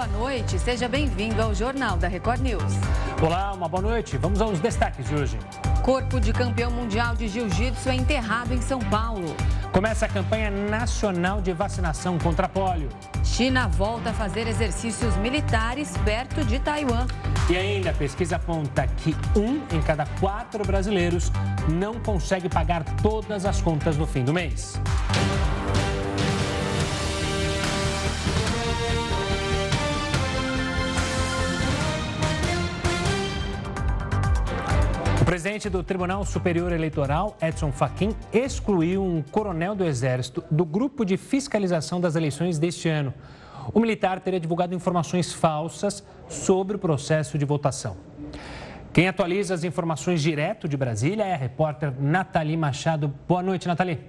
boa noite. Seja bem-vindo ao Jornal da Record News. Olá, uma boa noite. Vamos aos destaques de hoje. Corpo de campeão mundial de jiu-jitsu é enterrado em São Paulo. Começa a campanha nacional de vacinação contra pólio. China volta a fazer exercícios militares perto de Taiwan. E ainda a pesquisa aponta que um em cada quatro brasileiros não consegue pagar todas as contas no fim do mês. Presidente do Tribunal Superior Eleitoral, Edson Fachin, excluiu um coronel do Exército do grupo de fiscalização das eleições deste ano. O militar teria divulgado informações falsas sobre o processo de votação. Quem atualiza as informações direto de Brasília é a repórter Nathalie Machado. Boa noite, Nathalie.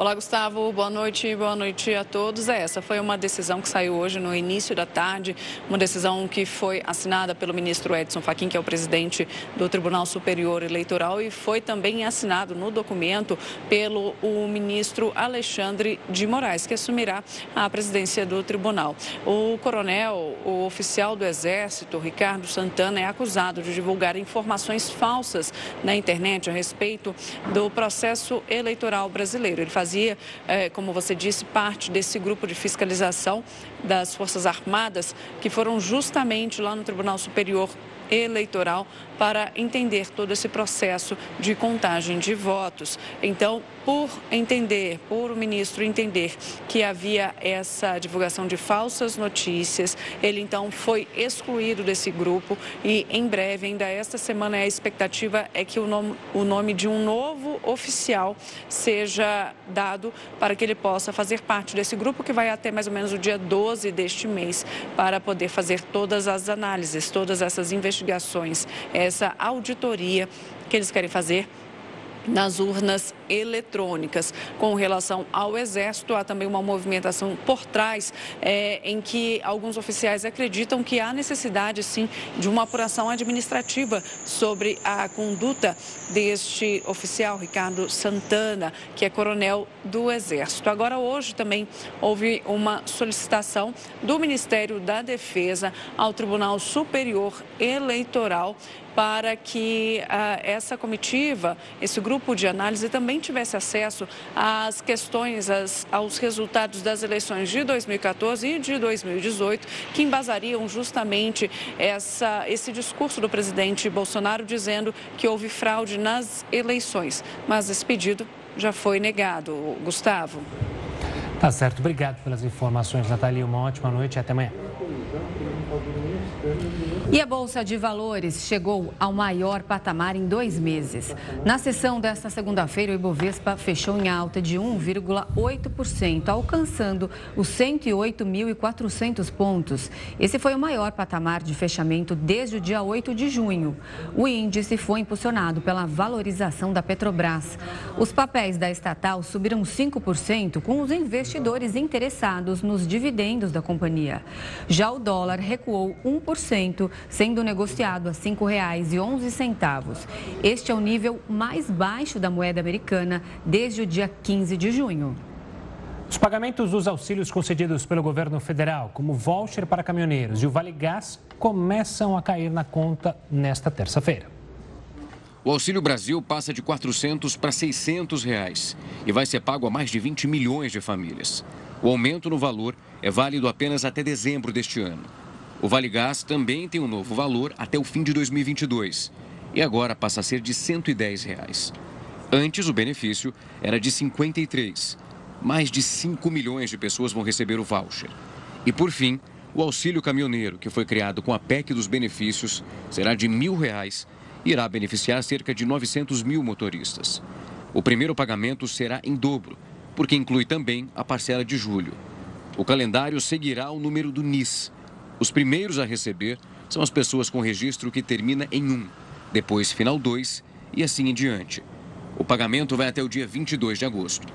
Olá, Gustavo. Boa noite. Boa noite a todos. É, essa foi uma decisão que saiu hoje no início da tarde, uma decisão que foi assinada pelo ministro Edson Fachin, que é o presidente do Tribunal Superior Eleitoral, e foi também assinado no documento pelo o ministro Alexandre de Moraes, que assumirá a presidência do tribunal. O coronel, o oficial do Exército, Ricardo Santana, é acusado de divulgar informações falsas na internet a respeito do processo eleitoral brasileiro. Ele faz fazia, é, como você disse, parte desse grupo de fiscalização das Forças Armadas, que foram justamente lá no Tribunal Superior Eleitoral para entender todo esse processo de contagem de votos. Então, por entender, por o ministro entender que havia essa divulgação de falsas notícias, ele então foi excluído desse grupo e em breve, ainda esta semana, a expectativa é que o nome, o nome de um novo oficial seja dado para que ele possa fazer parte desse grupo que vai até mais ou menos o dia 12 deste mês para poder fazer todas as análises, todas essas investigações. É essa auditoria que eles querem fazer nas urnas eletrônicas. Com relação ao Exército, há também uma movimentação por trás, é, em que alguns oficiais acreditam que há necessidade, sim, de uma apuração administrativa sobre a conduta deste oficial, Ricardo Santana, que é coronel do Exército. Agora, hoje também houve uma solicitação do Ministério da Defesa ao Tribunal Superior Eleitoral para que uh, essa comitiva, esse grupo de análise também tivesse acesso às questões, às, aos resultados das eleições de 2014 e de 2018, que embasariam justamente essa, esse discurso do presidente Bolsonaro dizendo que houve fraude nas eleições. Mas esse pedido já foi negado. Gustavo. Tá certo. Obrigado pelas informações, Natalia. Uma ótima noite e até amanhã. E a Bolsa de Valores chegou ao maior patamar em dois meses. Na sessão desta segunda-feira, o Ibovespa fechou em alta de 1,8%, alcançando os 108.400 pontos. Esse foi o maior patamar de fechamento desde o dia 8 de junho. O índice foi impulsionado pela valorização da Petrobras. Os papéis da estatal subiram 5%, com os investidores interessados nos dividendos da companhia. Já o dólar recuou 1%, sendo negociado a R$ 5,11. Este é o nível mais baixo da moeda americana desde o dia 15 de junho. Os pagamentos dos auxílios concedidos pelo governo federal, como voucher para caminhoneiros e o Vale Gás, começam a cair na conta nesta terça-feira. O Auxílio Brasil passa de 400 para 600 reais e vai ser pago a mais de 20 milhões de famílias. O aumento no valor é válido apenas até dezembro deste ano. O Vale Gás também tem um novo valor até o fim de 2022 e agora passa a ser de 110 reais. Antes, o benefício era de 53. Mais de 5 milhões de pessoas vão receber o voucher. E, por fim, o auxílio caminhoneiro, que foi criado com a PEC dos benefícios, será de R$ mil reais e irá beneficiar cerca de 900 mil motoristas. O primeiro pagamento será em dobro, porque inclui também a parcela de julho. O calendário seguirá o número do NIS, os primeiros a receber são as pessoas com registro que termina em 1, depois final 2 e assim em diante. O pagamento vai até o dia 22 de agosto.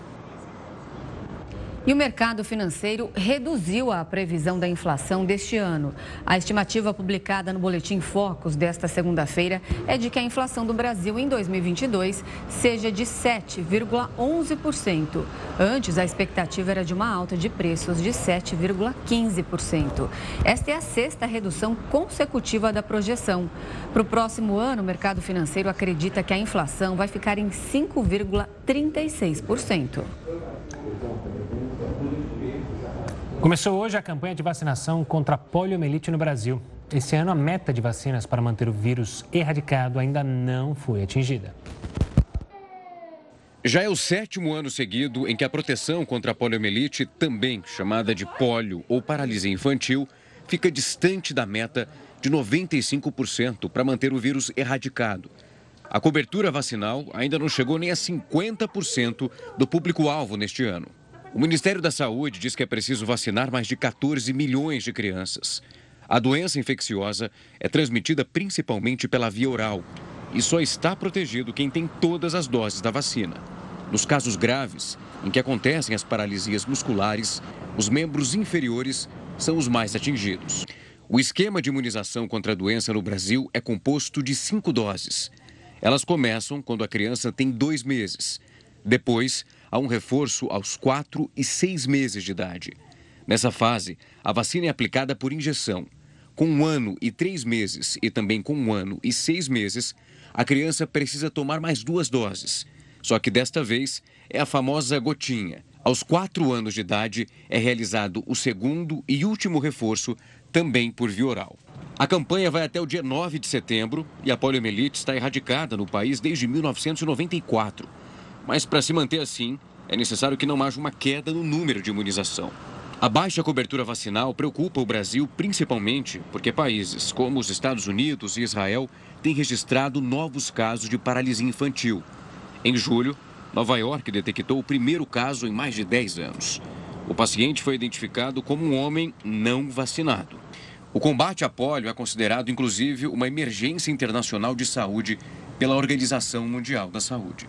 E o mercado financeiro reduziu a previsão da inflação deste ano. A estimativa publicada no Boletim Focus desta segunda-feira é de que a inflação do Brasil em 2022 seja de 7,11%. Antes, a expectativa era de uma alta de preços de 7,15%. Esta é a sexta redução consecutiva da projeção. Para o próximo ano, o mercado financeiro acredita que a inflação vai ficar em 5,36%. Começou hoje a campanha de vacinação contra a poliomielite no Brasil. Esse ano, a meta de vacinas para manter o vírus erradicado ainda não foi atingida. Já é o sétimo ano seguido em que a proteção contra a poliomielite, também chamada de polio ou paralisia infantil, fica distante da meta de 95% para manter o vírus erradicado. A cobertura vacinal ainda não chegou nem a 50% do público-alvo neste ano. O Ministério da Saúde diz que é preciso vacinar mais de 14 milhões de crianças. A doença infecciosa é transmitida principalmente pela via oral e só está protegido quem tem todas as doses da vacina. Nos casos graves, em que acontecem as paralisias musculares, os membros inferiores são os mais atingidos. O esquema de imunização contra a doença no Brasil é composto de cinco doses. Elas começam quando a criança tem dois meses. Depois, há um reforço aos 4 e 6 meses de idade. Nessa fase, a vacina é aplicada por injeção. Com um ano e três meses e também com um ano e seis meses, a criança precisa tomar mais duas doses. Só que desta vez é a famosa gotinha. Aos quatro anos de idade é realizado o segundo e último reforço, também por via oral. A campanha vai até o dia 9 de setembro e a poliomielite está erradicada no país desde 1994. Mas para se manter assim, é necessário que não haja uma queda no número de imunização. A baixa cobertura vacinal preocupa o Brasil principalmente porque países como os Estados Unidos e Israel têm registrado novos casos de paralisia infantil. Em julho, Nova York detectou o primeiro caso em mais de 10 anos. O paciente foi identificado como um homem não vacinado. O combate à polio é considerado, inclusive, uma emergência internacional de saúde pela Organização Mundial da Saúde.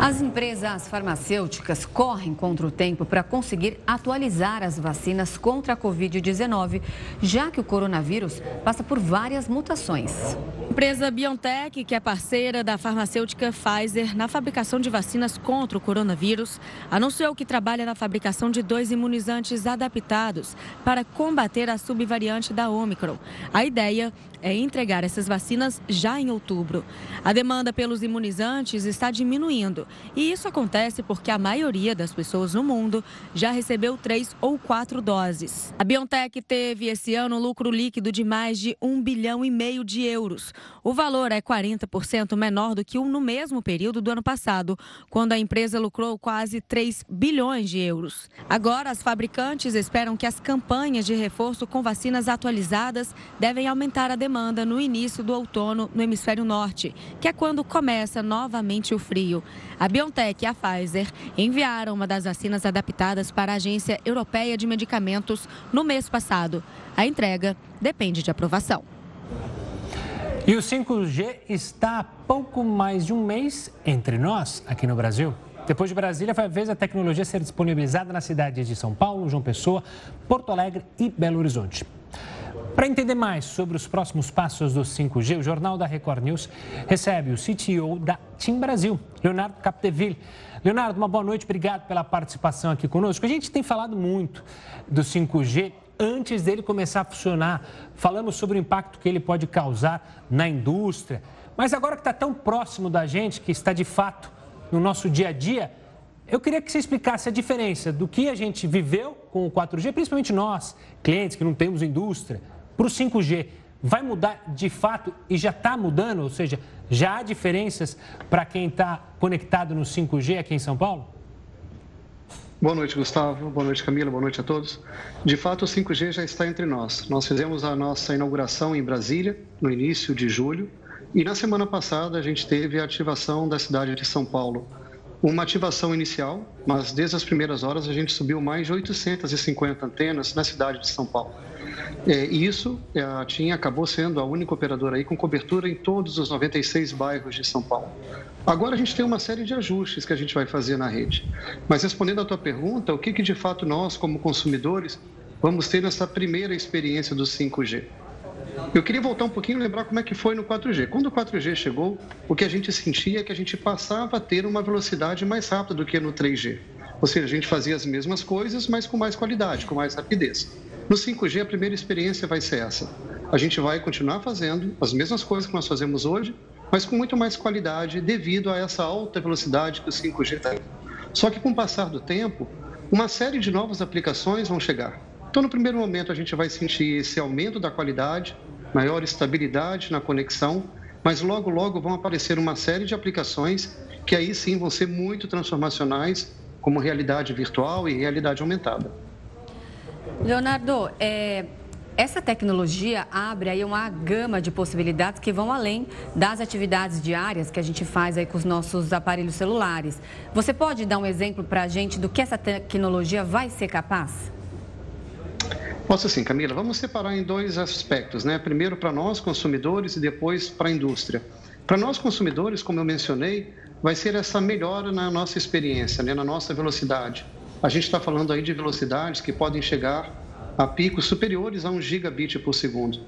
As empresas farmacêuticas correm contra o tempo para conseguir atualizar as vacinas contra a Covid-19, já que o coronavírus passa por várias mutações. A empresa BioNTech, que é parceira da farmacêutica Pfizer na fabricação de vacinas contra o coronavírus, anunciou que trabalha na fabricação de dois imunizantes adaptados para combater a subvariante da Omicron. A ideia é entregar essas vacinas já em outubro. A demanda pelos imunizantes está diminuindo e isso acontece porque a maioria das pessoas no mundo já recebeu três ou quatro doses. A BioNTech teve esse ano lucro líquido de mais de um bilhão e meio de euros. O valor é 40% menor do que o no mesmo período do ano passado, quando a empresa lucrou quase 3 bilhões de euros. Agora, as fabricantes esperam que as campanhas de reforço com vacinas atualizadas devem aumentar a demanda demanda no início do outono no hemisfério norte, que é quando começa novamente o frio. A BioNTech e a Pfizer enviaram uma das vacinas adaptadas para a Agência Europeia de Medicamentos no mês passado. A entrega depende de aprovação. E o 5G está há pouco mais de um mês entre nós, aqui no Brasil. Depois de Brasília, foi a vez da tecnologia ser disponibilizada nas cidades de São Paulo, João Pessoa, Porto Alegre e Belo Horizonte. Para entender mais sobre os próximos passos do 5G, o Jornal da Record News recebe o CTO da TIM Brasil, Leonardo Capdeville. Leonardo, uma boa noite, obrigado pela participação aqui conosco. A gente tem falado muito do 5G antes dele começar a funcionar. Falamos sobre o impacto que ele pode causar na indústria. Mas agora que está tão próximo da gente, que está de fato no nosso dia a dia, eu queria que você explicasse a diferença do que a gente viveu com o 4G, principalmente nós, clientes que não temos indústria, para o 5G. Vai mudar de fato e já está mudando? Ou seja, já há diferenças para quem está conectado no 5G aqui em São Paulo? Boa noite, Gustavo. Boa noite, Camila. Boa noite a todos. De fato, o 5G já está entre nós. Nós fizemos a nossa inauguração em Brasília, no início de julho, e na semana passada a gente teve a ativação da cidade de São Paulo. Uma ativação inicial, mas desde as primeiras horas a gente subiu mais de 850 antenas na cidade de São Paulo. É, e isso, é, a TIM acabou sendo a única operadora aí com cobertura em todos os 96 bairros de São Paulo. Agora a gente tem uma série de ajustes que a gente vai fazer na rede. Mas respondendo à tua pergunta, o que, que de fato nós, como consumidores, vamos ter nessa primeira experiência do 5G? Eu queria voltar um pouquinho e lembrar como é que foi no 4G. Quando o 4G chegou, o que a gente sentia é que a gente passava a ter uma velocidade mais rápida do que no 3G. Ou seja, a gente fazia as mesmas coisas, mas com mais qualidade, com mais rapidez. No 5G, a primeira experiência vai ser essa. A gente vai continuar fazendo as mesmas coisas que nós fazemos hoje, mas com muito mais qualidade devido a essa alta velocidade que o 5G tem. Só que com o passar do tempo, uma série de novas aplicações vão chegar. Então, no primeiro momento, a gente vai sentir esse aumento da qualidade, maior estabilidade na conexão, mas logo, logo vão aparecer uma série de aplicações que aí sim vão ser muito transformacionais, como realidade virtual e realidade aumentada. Leonardo, é, essa tecnologia abre aí uma gama de possibilidades que vão além das atividades diárias que a gente faz aí com os nossos aparelhos celulares. Você pode dar um exemplo para a gente do que essa tecnologia vai ser capaz? Posso sim, Camila. Vamos separar em dois aspectos, né? Primeiro para nós consumidores e depois para a indústria. Para nós consumidores, como eu mencionei, vai ser essa melhora na nossa experiência, né? na nossa velocidade. A gente está falando aí de velocidades que podem chegar a picos superiores a 1 gigabit por segundo.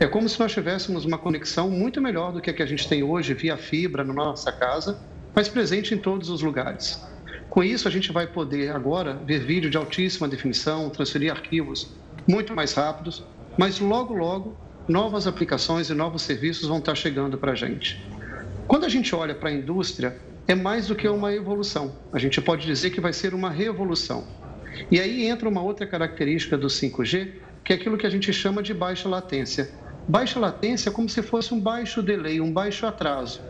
É como se nós tivéssemos uma conexão muito melhor do que a que a gente tem hoje via fibra na nossa casa, mas presente em todos os lugares. Com isso, a gente vai poder agora ver vídeo de altíssima definição, transferir arquivos muito mais rápidos, mas logo, logo, novas aplicações e novos serviços vão estar chegando para a gente. Quando a gente olha para a indústria, é mais do que uma evolução. A gente pode dizer que vai ser uma revolução. E aí entra uma outra característica do 5G, que é aquilo que a gente chama de baixa latência. Baixa latência é como se fosse um baixo delay, um baixo atraso.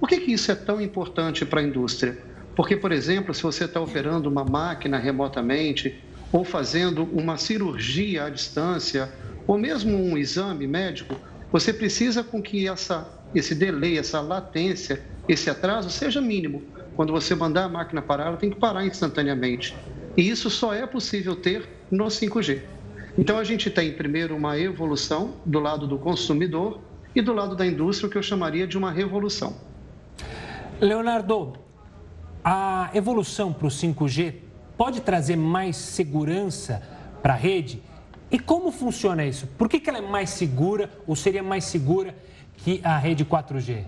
Por que, que isso é tão importante para a indústria? Porque, por exemplo, se você está operando uma máquina remotamente, ou fazendo uma cirurgia à distância, ou mesmo um exame médico, você precisa com que essa, esse delay, essa latência, esse atraso seja mínimo. Quando você mandar a máquina parar, ela tem que parar instantaneamente. E isso só é possível ter no 5G. Então a gente tem primeiro uma evolução do lado do consumidor e do lado da indústria, o que eu chamaria de uma revolução. Leonardo, a evolução para o 5G pode trazer mais segurança para a rede? E como funciona isso? Por que, que ela é mais segura ou seria mais segura que a rede 4G?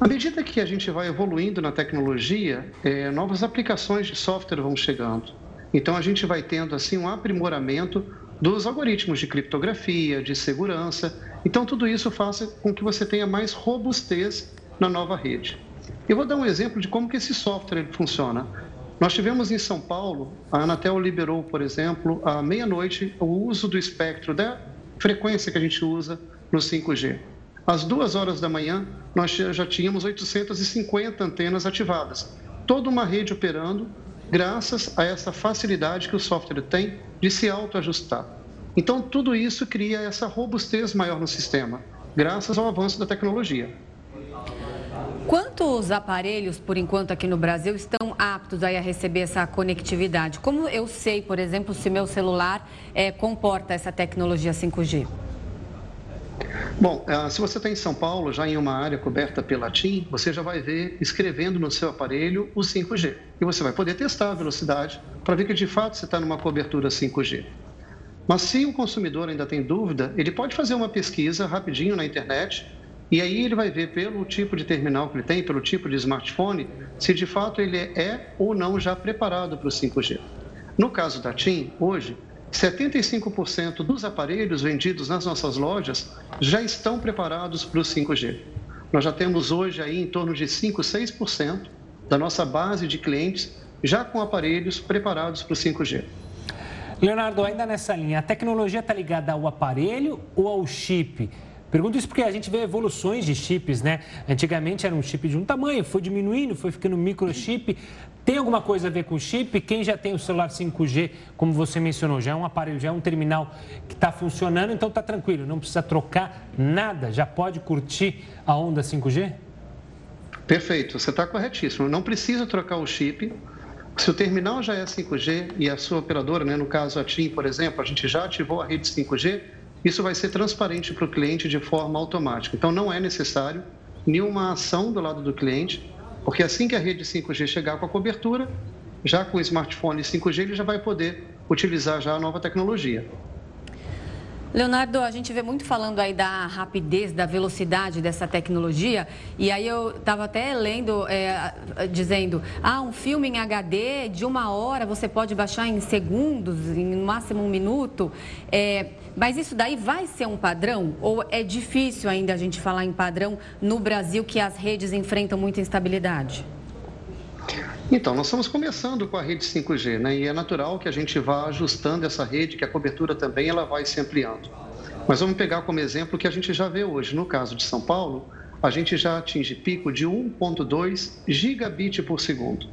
À medida que a gente vai evoluindo na tecnologia, é, novas aplicações de software vão chegando. Então a gente vai tendo assim um aprimoramento dos algoritmos de criptografia, de segurança. Então tudo isso faz com que você tenha mais robustez na nova rede. Eu vou dar um exemplo de como que esse software funciona. Nós tivemos em São Paulo, a Anatel liberou, por exemplo, à meia-noite o uso do espectro da frequência que a gente usa no 5G. Às duas horas da manhã, nós já tínhamos 850 antenas ativadas. Toda uma rede operando, graças a essa facilidade que o software tem de se autoajustar. Então, tudo isso cria essa robustez maior no sistema, graças ao avanço da tecnologia. Quantos aparelhos, por enquanto, aqui no Brasil estão aptos a receber essa conectividade? Como eu sei, por exemplo, se meu celular é, comporta essa tecnologia 5G? Bom, eh, se você está em São Paulo, já em uma área coberta pela TIM, você já vai ver escrevendo no seu aparelho o 5G. E você vai poder testar a velocidade para ver que de fato você está numa cobertura 5G. Mas se o consumidor ainda tem dúvida, ele pode fazer uma pesquisa rapidinho na internet e aí ele vai ver pelo tipo de terminal que ele tem, pelo tipo de smartphone, se de fato ele é ou não já preparado para o 5G. No caso da TIM, hoje, 75% dos aparelhos vendidos nas nossas lojas já estão preparados para o 5G. Nós já temos hoje aí em torno de 5, 6% da nossa base de clientes já com aparelhos preparados para o 5G. Leonardo, ainda nessa linha, a tecnologia está ligada ao aparelho ou ao chip? Pergunto isso porque a gente vê evoluções de chips, né? Antigamente era um chip de um tamanho, foi diminuindo, foi ficando microchip. Tem alguma coisa a ver com chip? Quem já tem o celular 5G, como você mencionou, já é um aparelho, já é um terminal que está funcionando, então está tranquilo, não precisa trocar nada, já pode curtir a onda 5G? Perfeito, você está corretíssimo. Não precisa trocar o chip. Se o terminal já é 5G e a sua operadora, né, no caso a TIM, por exemplo, a gente já ativou a rede 5G, isso vai ser transparente para o cliente de forma automática. Então, não é necessário nenhuma ação do lado do cliente, porque assim que a rede 5G chegar com a cobertura, já com o smartphone 5G, ele já vai poder utilizar já a nova tecnologia. Leonardo, a gente vê muito falando aí da rapidez, da velocidade dessa tecnologia, e aí eu estava até lendo, é, dizendo, ah, um filme em HD de uma hora você pode baixar em segundos, em no máximo um minuto, é, mas isso daí vai ser um padrão? Ou é difícil ainda a gente falar em padrão no Brasil que as redes enfrentam muita instabilidade? Então, nós estamos começando com a rede 5G, né? E é natural que a gente vá ajustando essa rede, que a cobertura também ela vai se ampliando. Mas vamos pegar como exemplo o que a gente já vê hoje. No caso de São Paulo, a gente já atinge pico de 1.2 gigabit por segundo.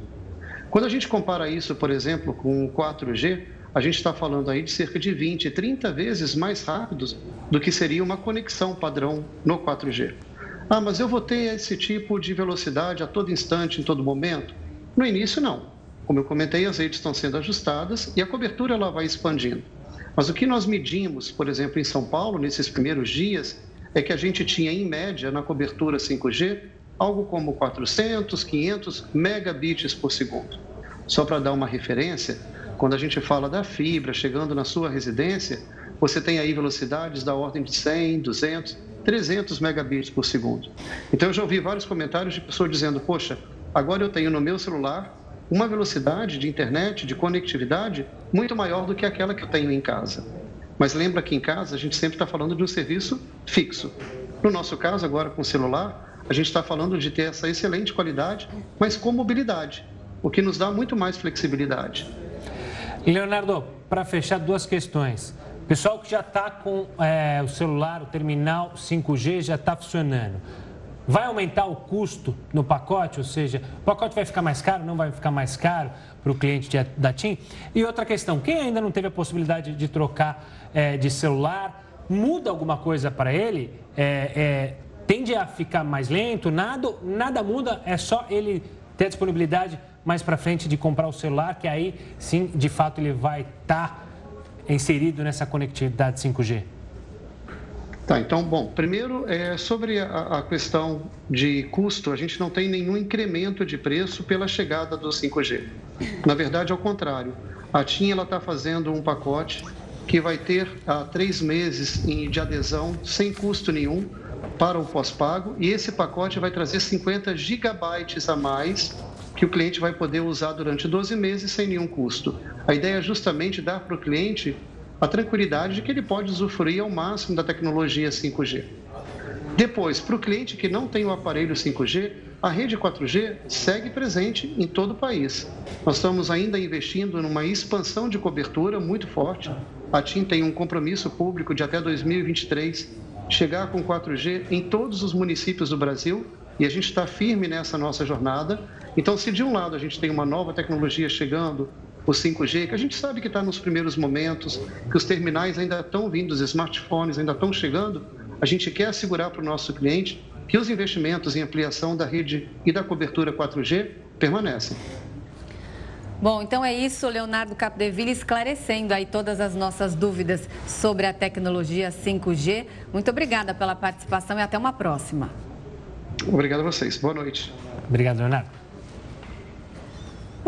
Quando a gente compara isso, por exemplo, com o 4G, a gente está falando aí de cerca de 20, 30 vezes mais rápidos do que seria uma conexão padrão no 4G. Ah, mas eu vou ter esse tipo de velocidade a todo instante, em todo momento? No início, não. Como eu comentei, as redes estão sendo ajustadas e a cobertura ela vai expandindo. Mas o que nós medimos, por exemplo, em São Paulo, nesses primeiros dias, é que a gente tinha, em média, na cobertura 5G, algo como 400, 500 megabits por segundo. Só para dar uma referência, quando a gente fala da fibra chegando na sua residência, você tem aí velocidades da ordem de 100, 200, 300 megabits por segundo. Então, eu já ouvi vários comentários de pessoas dizendo: Poxa, Agora eu tenho no meu celular uma velocidade de internet, de conectividade, muito maior do que aquela que eu tenho em casa. Mas lembra que em casa a gente sempre está falando de um serviço fixo. No nosso caso, agora com o celular, a gente está falando de ter essa excelente qualidade, mas com mobilidade, o que nos dá muito mais flexibilidade. Leonardo, para fechar, duas questões. Pessoal que já está com é, o celular, o terminal 5G já está funcionando. Vai aumentar o custo no pacote, ou seja, o pacote vai ficar mais caro, não vai ficar mais caro para o cliente de, da TIM? E outra questão, quem ainda não teve a possibilidade de trocar é, de celular, muda alguma coisa para ele? É, é, tende a ficar mais lento? Nada, nada muda, é só ele ter a disponibilidade mais para frente de comprar o celular, que aí sim, de fato, ele vai estar tá inserido nessa conectividade 5G. Tá, então, bom, primeiro, é, sobre a, a, questão de custo, a gente não tem nenhum incremento de preço pela chegada do 5G. Na verdade, ao contrário, a TIM está fazendo um pacote que vai ter ah, três meses de adesão sem custo nenhum para o pós-pago e esse pacote vai trazer 50 gigabytes a mais que o cliente vai poder usar durante 12 meses sem nenhum custo. A ideia é justamente dar para o cliente a tranquilidade de que ele pode usufruir ao máximo da tecnologia 5G. Depois, para o cliente que não tem o aparelho 5G, a rede 4G segue presente em todo o país. Nós estamos ainda investindo numa expansão de cobertura muito forte. A TIM tem um compromisso público de até 2023 chegar com 4G em todos os municípios do Brasil e a gente está firme nessa nossa jornada. Então, se de um lado a gente tem uma nova tecnologia chegando, o 5G, que a gente sabe que está nos primeiros momentos, que os terminais ainda estão vindo, os smartphones ainda estão chegando, a gente quer assegurar para o nosso cliente que os investimentos em ampliação da rede e da cobertura 4G permanecem. Bom, então é isso, Leonardo Capdeville esclarecendo aí todas as nossas dúvidas sobre a tecnologia 5G. Muito obrigada pela participação e até uma próxima. Obrigado a vocês. Boa noite. Obrigado, Leonardo.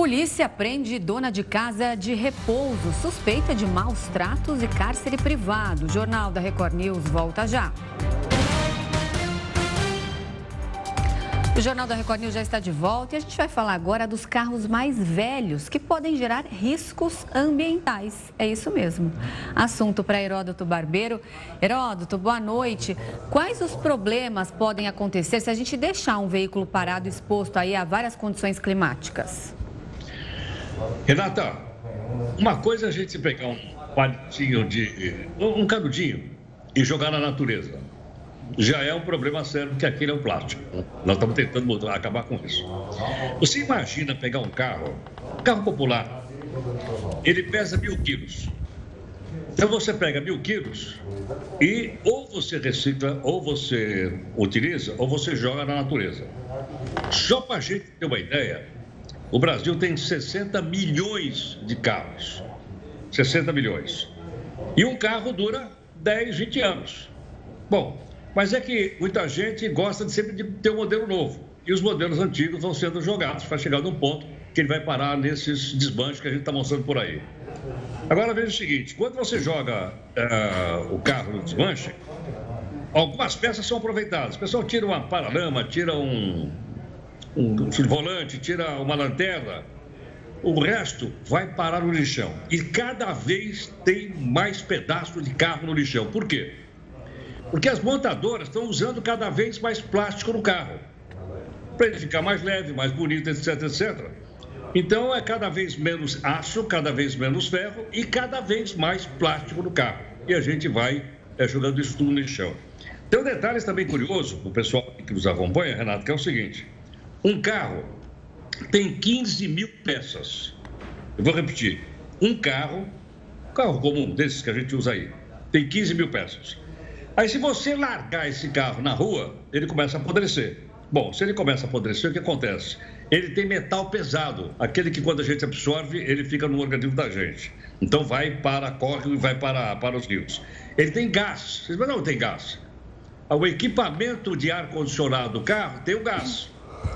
Polícia prende dona de casa de repouso, suspeita de maus tratos e cárcere privado. O Jornal da Record News volta já. O Jornal da Record News já está de volta e a gente vai falar agora dos carros mais velhos que podem gerar riscos ambientais. É isso mesmo. Assunto para Heródoto Barbeiro. Heródoto, boa noite. Quais os problemas podem acontecer se a gente deixar um veículo parado exposto aí a várias condições climáticas? Renata, uma coisa é a gente pegar um palitinho de. um canudinho e jogar na natureza. Já é um problema sério, porque aquele é um plástico. Nós estamos tentando mudar, acabar com isso. Você imagina pegar um carro, carro popular, ele pesa mil quilos. Então você pega mil quilos e ou você recicla, ou você utiliza, ou você joga na natureza. Só para a gente ter uma ideia, o Brasil tem 60 milhões de carros. 60 milhões. E um carro dura 10, 20 anos. Bom, mas é que muita gente gosta de sempre de ter um modelo novo. E os modelos antigos vão sendo jogados para chegar num ponto que ele vai parar nesses desmanches que a gente está mostrando por aí. Agora veja o seguinte: quando você joga uh, o carro no desmanche, algumas peças são aproveitadas. O pessoal tira uma paralama, tira um, um volante, tira uma lanterna. O resto vai parar no lixão. E cada vez tem mais pedaços de carro no lixão. Por quê? Porque as montadoras estão usando cada vez mais plástico no carro. Para ele ficar mais leve, mais bonito, etc, etc. Então é cada vez menos aço, cada vez menos ferro e cada vez mais plástico no carro. E a gente vai é, jogando isso tudo no chão. Tem um detalhe também curioso, o pessoal que nos acompanha, Renato, que é o seguinte: um carro tem 15 mil peças. Eu vou repetir: um carro, carro comum desses que a gente usa aí, tem 15 mil peças. Aí, se você largar esse carro na rua, ele começa a apodrecer. Bom, se ele começa a apodrecer, o que acontece? Ele tem metal pesado, aquele que quando a gente absorve, ele fica no organismo da gente. Então vai para córrego e vai para, para os rios. Ele tem gás. Vocês não tem gás. O equipamento de ar-condicionado do carro tem o gás.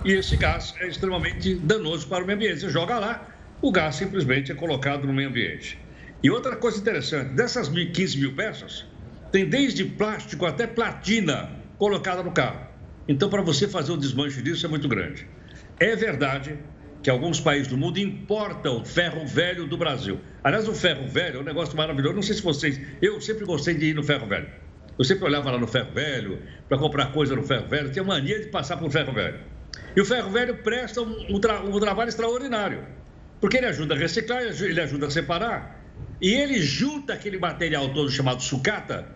E esse gás é extremamente danoso para o meio ambiente. Você joga lá, o gás simplesmente é colocado no meio ambiente. E outra coisa interessante, dessas 15 mil peças, tem desde plástico até platina colocada no carro. Então, para você fazer o desmanche disso é muito grande. É verdade que alguns países do mundo importam ferro velho do Brasil. Aliás, o ferro velho é um negócio maravilhoso. Não sei se vocês. Eu sempre gostei de ir no ferro velho. Eu sempre olhava lá no ferro velho para comprar coisa no ferro velho. Tinha mania de passar por ferro velho. E o ferro velho presta um, um, tra um trabalho extraordinário. Porque ele ajuda a reciclar, ele ajuda a separar. E ele junta aquele material todo chamado sucata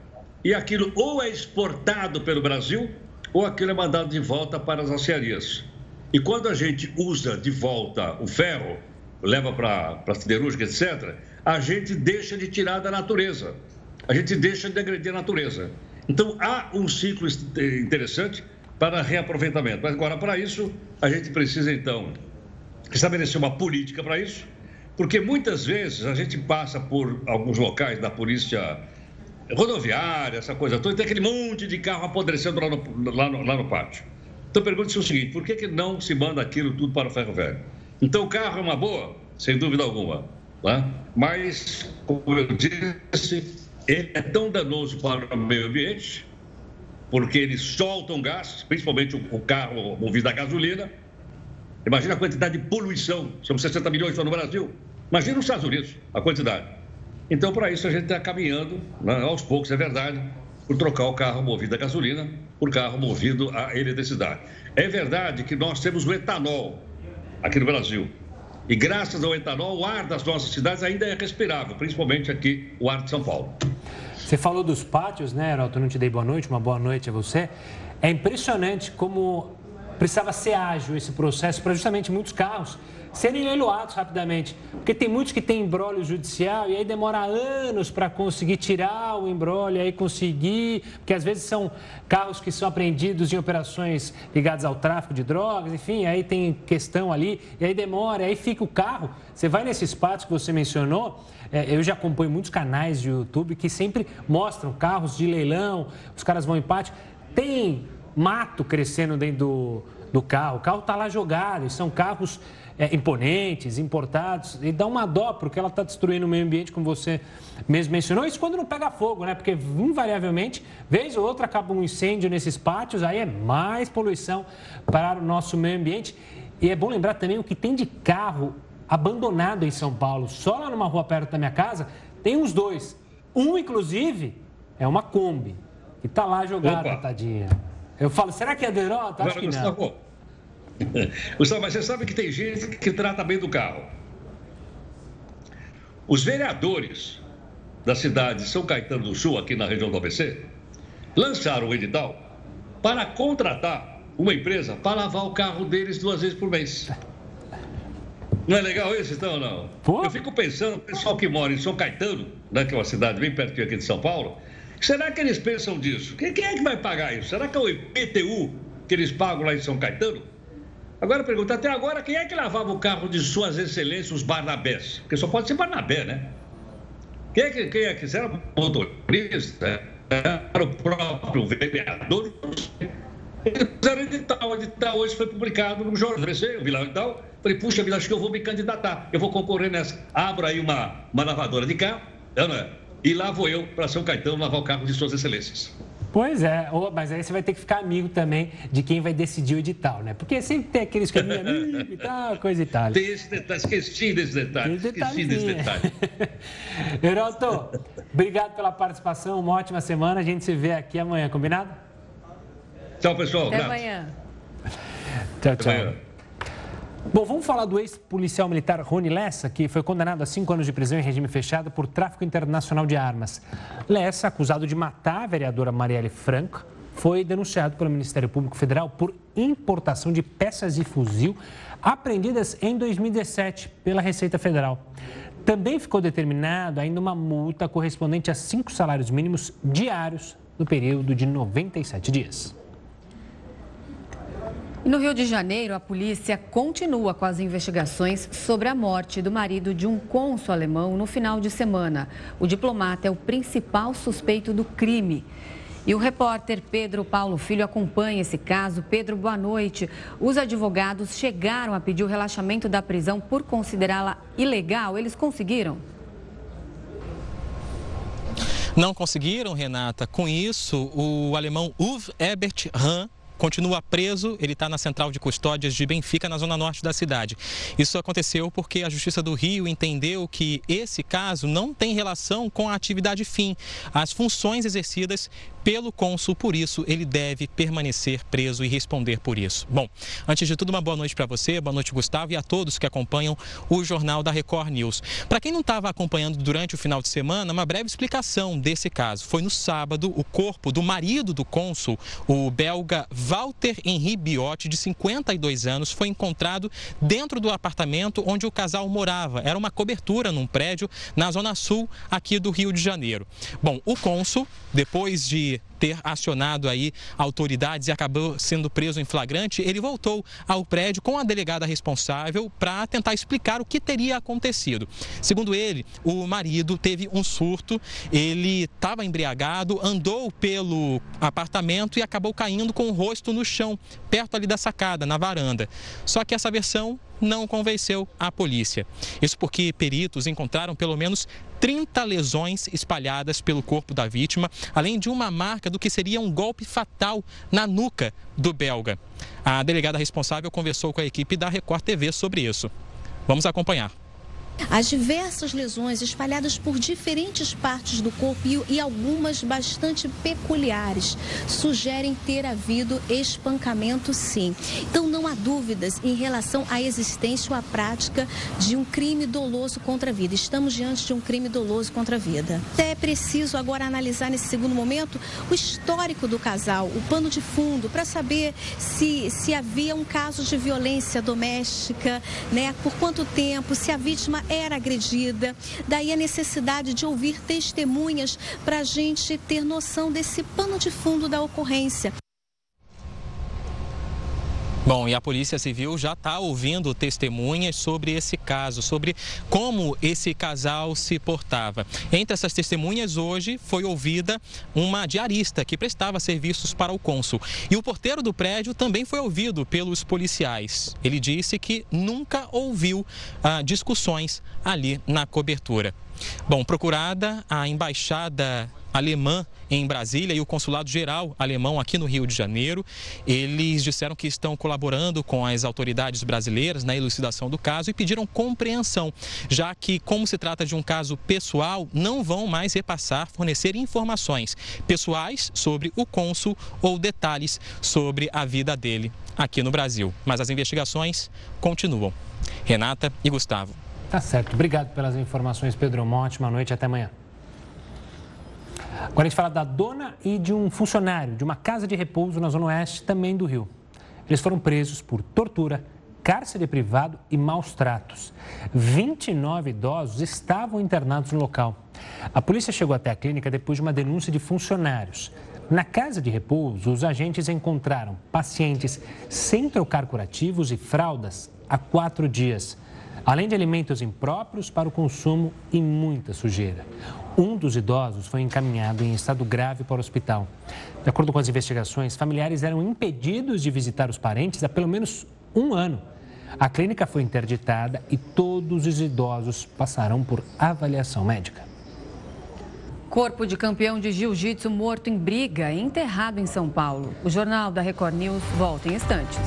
e aquilo ou é exportado pelo Brasil ou aquilo é mandado de volta para as aciarias. E quando a gente usa de volta o ferro, leva para a siderúrgica, etc., a gente deixa de tirar da natureza. A gente deixa de agredir a natureza. Então, há um ciclo interessante para reaproveitamento. Mas agora, para isso, a gente precisa, então, estabelecer uma política para isso, porque muitas vezes a gente passa por alguns locais da polícia rodoviária, essa coisa toda, e tem aquele monte de carro apodrecendo lá no, lá no, lá no pátio. Então, pergunto-se o seguinte: por que, que não se manda aquilo tudo para o ferro velho? Então, o carro é uma boa, sem dúvida alguma. Né? Mas, como eu disse, ele é tão danoso para o meio ambiente, porque ele solta um gás, principalmente o carro movido a gasolina. Imagina a quantidade de poluição, são 60 milhões só no Brasil. Imagina nos Estados Unidos a quantidade. Então, para isso, a gente está caminhando, né, aos poucos, é verdade, por trocar o carro movido a gasolina por carro movido a eletricidade. É verdade que nós temos o etanol aqui no Brasil. E graças ao etanol, o ar das nossas cidades ainda é respirável, principalmente aqui o ar de São Paulo. Você falou dos pátios, né, Heraldo? Não te dei boa noite, uma boa noite a você. É impressionante como precisava ser ágil esse processo para justamente muitos carros serem leiloados rapidamente. Porque tem muitos que têm embrólio judicial e aí demora anos para conseguir tirar o embrólio, aí conseguir, porque às vezes são carros que são apreendidos em operações ligadas ao tráfico de drogas, enfim, aí tem questão ali, e aí demora, aí fica o carro. Você vai nesses pátios que você mencionou, é, eu já acompanho muitos canais de YouTube que sempre mostram carros de leilão, os caras vão em pátio, tem mato crescendo dentro do, do carro, o carro está lá jogado, e são carros é, imponentes, importados, e dá uma dó porque ela está destruindo o meio ambiente, como você mesmo mencionou. Isso quando não pega fogo, né? Porque invariavelmente, vez ou outra, acaba um incêndio nesses pátios, aí é mais poluição para o nosso meio ambiente. E é bom lembrar também o que tem de carro abandonado em São Paulo. Só lá numa rua perto da minha casa tem uns dois. Um, inclusive, é uma Kombi, que está lá jogada, Opa. tadinha. Eu falo, será que é derrota? Acho que não. Gustavo, mas você sabe que tem gente que trata bem do carro. Os vereadores da cidade de São Caetano do Sul, aqui na região do ABC, lançaram o edital para contratar uma empresa para lavar o carro deles duas vezes por mês. Não é legal isso, então, ou não? Pô. Eu fico pensando, o pessoal que mora em São Caetano, né, que é uma cidade bem pertinho aqui de São Paulo, será que eles pensam disso? Quem, quem é que vai pagar isso? Será que é o IPTU que eles pagam lá em São Caetano? Agora pergunta, até agora, quem é que lavava o carro de suas excelências, os Barnabés? Porque só pode ser Barnabé, né? Quem é que, quem é que era motorista? Era o próprio vereador? Fizeram edital, edital hoje foi publicado no jornal. Eu vi lá o falei, puxa vida, acho que eu vou me candidatar, eu vou concorrer nessa. Abro aí uma, uma lavadora de carro, não é? e lá vou eu para São Caetano lavar o carro de suas excelências. Pois é, mas aí você vai ter que ficar amigo também de quem vai decidir o edital, né? Porque sempre tem aqueles que é meu amigo e tal, coisa e tal. Tem esse detalhe, esqueci desse detalhe. Esqueci desse detalhe. Heroto, obrigado pela participação, uma ótima semana. A gente se vê aqui amanhã, combinado? Tchau, pessoal. Até amanhã. Tchau, tchau. Até amanhã. Bom, vamos falar do ex-policial militar Rony Lessa, que foi condenado a cinco anos de prisão em regime fechado por tráfico internacional de armas. Lessa, acusado de matar a vereadora Marielle Franco, foi denunciado pelo Ministério Público Federal por importação de peças de fuzil apreendidas em 2017 pela Receita Federal. Também ficou determinado ainda uma multa correspondente a cinco salários mínimos diários no período de 97 dias. No Rio de Janeiro, a polícia continua com as investigações sobre a morte do marido de um cônsul alemão no final de semana. O diplomata é o principal suspeito do crime. E o repórter Pedro Paulo Filho acompanha esse caso. Pedro, boa noite. Os advogados chegaram a pedir o relaxamento da prisão por considerá-la ilegal. Eles conseguiram? Não conseguiram, Renata. Com isso, o alemão Uwe Ebert Hahn continua preso, ele está na central de custódias de Benfica, na zona norte da cidade. Isso aconteceu porque a Justiça do Rio entendeu que esse caso não tem relação com a atividade fim, as funções exercidas pelo cônsul, por isso ele deve permanecer preso e responder por isso. Bom, antes de tudo, uma boa noite para você, boa noite, Gustavo, e a todos que acompanham o Jornal da Record News. Para quem não estava acompanhando durante o final de semana, uma breve explicação desse caso. Foi no sábado, o corpo do marido do cônsul, o belga Walter Henri Biotti, de 52 anos, foi encontrado dentro do apartamento onde o casal morava. Era uma cobertura num prédio na zona sul aqui do Rio de Janeiro. Bom, o cônsul, depois de ter acionado aí autoridades e acabou sendo preso em flagrante, ele voltou ao prédio com a delegada responsável para tentar explicar o que teria acontecido. Segundo ele, o marido teve um surto, ele estava embriagado, andou pelo apartamento e acabou caindo com o rosto no chão, perto ali da sacada, na varanda. Só que essa versão não convenceu a polícia. Isso porque peritos encontraram pelo menos 30 lesões espalhadas pelo corpo da vítima, além de uma marca do que seria um golpe fatal na nuca do belga. A delegada responsável conversou com a equipe da Record TV sobre isso. Vamos acompanhar. As diversas lesões espalhadas por diferentes partes do corpo e algumas bastante peculiares sugerem ter havido espancamento sim. Então não há dúvidas em relação à existência ou à prática de um crime doloso contra a vida. Estamos diante de um crime doloso contra a vida. É preciso agora analisar nesse segundo momento o histórico do casal, o pano de fundo, para saber se, se havia um caso de violência doméstica, né? Por quanto tempo, se a vítima era agredida. Daí a necessidade de ouvir testemunhas para a gente ter noção desse pano de fundo da ocorrência. Bom, e a Polícia Civil já está ouvindo testemunhas sobre esse caso, sobre como esse casal se portava. Entre essas testemunhas, hoje foi ouvida uma diarista que prestava serviços para o cônsul. E o porteiro do prédio também foi ouvido pelos policiais. Ele disse que nunca ouviu ah, discussões ali na cobertura. Bom, procurada a embaixada alemã em Brasília e o consulado geral alemão aqui no Rio de Janeiro. Eles disseram que estão colaborando com as autoridades brasileiras na elucidação do caso e pediram compreensão, já que, como se trata de um caso pessoal, não vão mais repassar, fornecer informações pessoais sobre o cônsul ou detalhes sobre a vida dele aqui no Brasil. Mas as investigações continuam. Renata e Gustavo. Tá certo. Obrigado pelas informações, Pedro. Uma ótima noite. Até amanhã. Agora a gente fala da dona e de um funcionário de uma casa de repouso na Zona Oeste, também do Rio. Eles foram presos por tortura, cárcere privado e maus tratos. 29 idosos estavam internados no local. A polícia chegou até a clínica depois de uma denúncia de funcionários. Na casa de repouso, os agentes encontraram pacientes sem trocar curativos e fraldas há quatro dias, além de alimentos impróprios para o consumo e muita sujeira. Um dos idosos foi encaminhado em estado grave para o hospital. De acordo com as investigações, familiares eram impedidos de visitar os parentes há pelo menos um ano. A clínica foi interditada e todos os idosos passarão por avaliação médica. Corpo de campeão de jiu-jitsu morto em briga enterrado em São Paulo. O Jornal da Record News volta em instantes.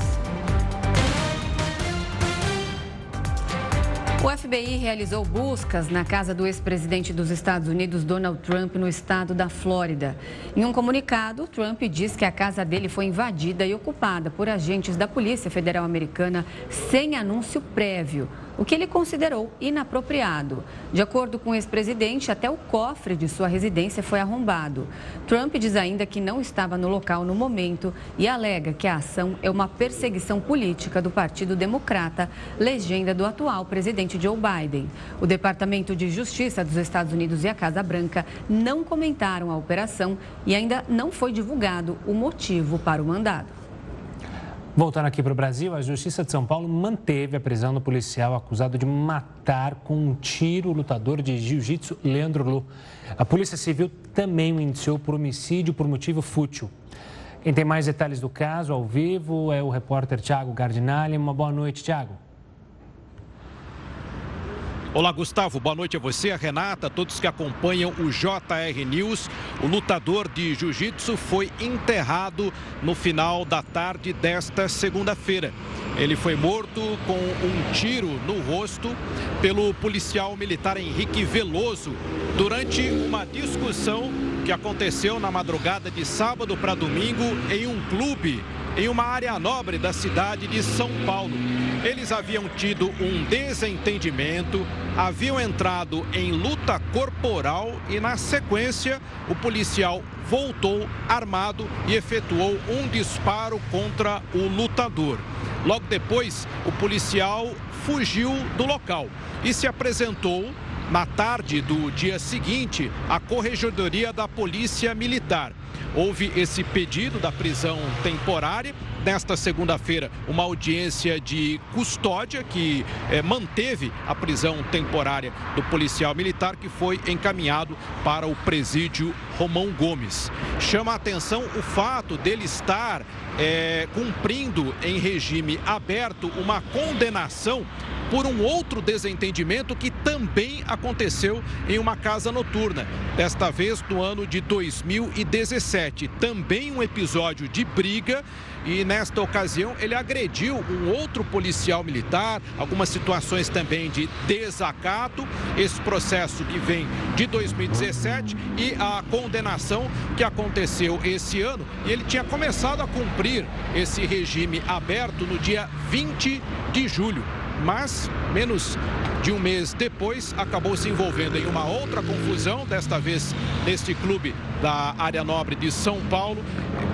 O FBI realizou buscas na casa do ex-presidente dos Estados Unidos, Donald Trump, no estado da Flórida. Em um comunicado, Trump diz que a casa dele foi invadida e ocupada por agentes da Polícia Federal Americana sem anúncio prévio o que ele considerou inapropriado. De acordo com o ex-presidente, até o cofre de sua residência foi arrombado. Trump diz ainda que não estava no local no momento e alega que a ação é uma perseguição política do Partido Democrata, legenda do atual presidente Joe Biden. O Departamento de Justiça dos Estados Unidos e a Casa Branca não comentaram a operação e ainda não foi divulgado o motivo para o mandado. Voltando aqui para o Brasil, a Justiça de São Paulo manteve a prisão do policial acusado de matar com um tiro o lutador de jiu-jitsu Leandro Lu. A Polícia Civil também o indiciou por homicídio por motivo fútil. Quem tem mais detalhes do caso ao vivo é o repórter Tiago Gardinali. Uma boa noite, Tiago. Olá, Gustavo. Boa noite a você, a Renata, a todos que acompanham o JR News. O lutador de jiu-jitsu foi enterrado no final da tarde desta segunda-feira. Ele foi morto com um tiro no rosto pelo policial militar Henrique Veloso durante uma discussão que aconteceu na madrugada de sábado para domingo em um clube em uma área nobre da cidade de São Paulo. Eles haviam tido um desentendimento, haviam entrado em luta corporal e, na sequência, o policial voltou armado e efetuou um disparo contra o lutador. Logo depois, o policial fugiu do local e se apresentou na tarde do dia seguinte à Corregedoria da Polícia Militar. Houve esse pedido da prisão temporária. Nesta segunda-feira, uma audiência de custódia que é, manteve a prisão temporária do policial militar que foi encaminhado para o presídio Romão Gomes. Chama a atenção o fato dele estar é, cumprindo em regime aberto uma condenação por um outro desentendimento que também aconteceu em uma casa noturna, desta vez no ano de 2017. Também um episódio de briga e nesta ocasião ele agrediu um outro policial militar, algumas situações também de desacato, esse processo que vem de 2017 e a condenação que aconteceu esse ano. E ele tinha começado a cumprir esse regime aberto no dia 20 de julho mas menos de um mês depois acabou se envolvendo em uma outra confusão, desta vez neste clube da área nobre de São Paulo,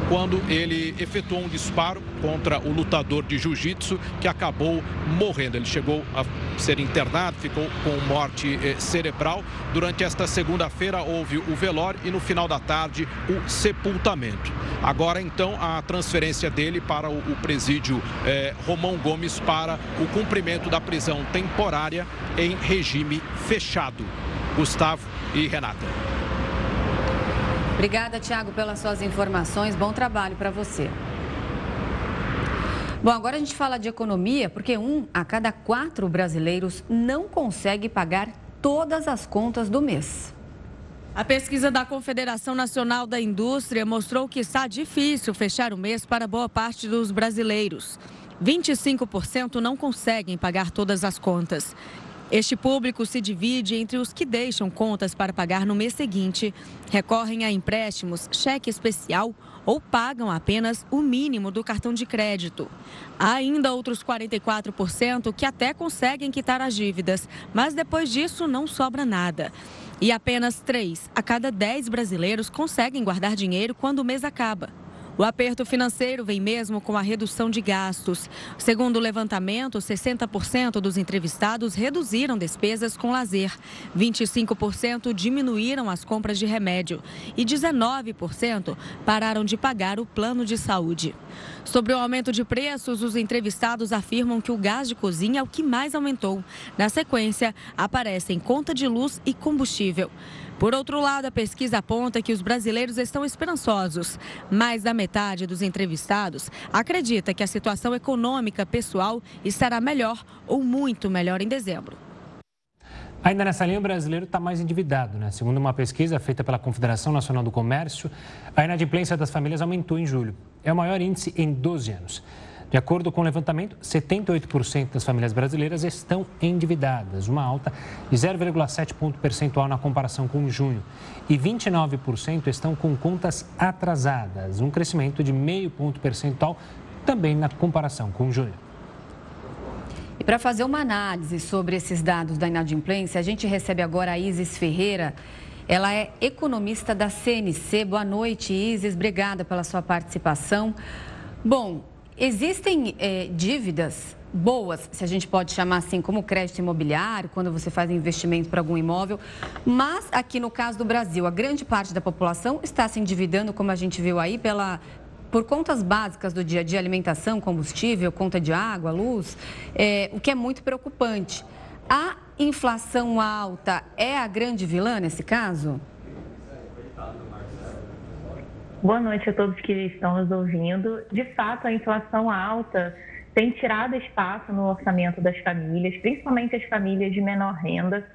quando ele efetuou um disparo contra o lutador de jiu-jitsu que acabou morrendo. Ele chegou a ser internado, ficou com morte eh, cerebral. Durante esta segunda-feira houve o velório e no final da tarde o sepultamento. Agora então a transferência dele para o, presídio eh, Romão Gomes para o cumprimento da prisão temporária em regime fechado. Gustavo e Renata. Obrigada, Tiago, pelas suas informações. Bom trabalho para você. Bom, agora a gente fala de economia, porque um a cada quatro brasileiros não consegue pagar todas as contas do mês. A pesquisa da Confederação Nacional da Indústria mostrou que está difícil fechar o mês para boa parte dos brasileiros. 25% não conseguem pagar todas as contas. Este público se divide entre os que deixam contas para pagar no mês seguinte, recorrem a empréstimos, cheque especial ou pagam apenas o mínimo do cartão de crédito. Há ainda outros 44% que até conseguem quitar as dívidas, mas depois disso não sobra nada. E apenas 3 a cada 10 brasileiros conseguem guardar dinheiro quando o mês acaba. O aperto financeiro vem mesmo com a redução de gastos. Segundo o levantamento, 60% dos entrevistados reduziram despesas com lazer, 25% diminuíram as compras de remédio e 19% pararam de pagar o plano de saúde. Sobre o aumento de preços, os entrevistados afirmam que o gás de cozinha é o que mais aumentou. Na sequência, aparecem conta de luz e combustível. Por outro lado, a pesquisa aponta que os brasileiros estão esperançosos. Mais da metade dos entrevistados acredita que a situação econômica pessoal estará melhor ou muito melhor em dezembro. Ainda nessa linha, o brasileiro está mais endividado. Né? Segundo uma pesquisa feita pela Confederação Nacional do Comércio, a inadimplência das famílias aumentou em julho. É o maior índice em 12 anos. De acordo com o levantamento, 78% das famílias brasileiras estão endividadas, uma alta de 0,7 ponto percentual na comparação com junho. E 29% estão com contas atrasadas, um crescimento de meio ponto percentual também na comparação com junho. E para fazer uma análise sobre esses dados da inadimplência, a gente recebe agora a Isis Ferreira. Ela é economista da CNC. Boa noite, Isis. Obrigada pela sua participação. Bom, Existem é, dívidas boas, se a gente pode chamar assim, como crédito imobiliário, quando você faz investimento para algum imóvel. Mas aqui no caso do Brasil, a grande parte da população está se endividando, como a gente viu aí, pela, por contas básicas do dia a dia, alimentação, combustível, conta de água, luz, é, o que é muito preocupante. A inflação alta é a grande vilã nesse caso? Boa noite a todos que estão nos ouvindo. De fato, a inflação alta tem tirado espaço no orçamento das famílias, principalmente as famílias de menor renda,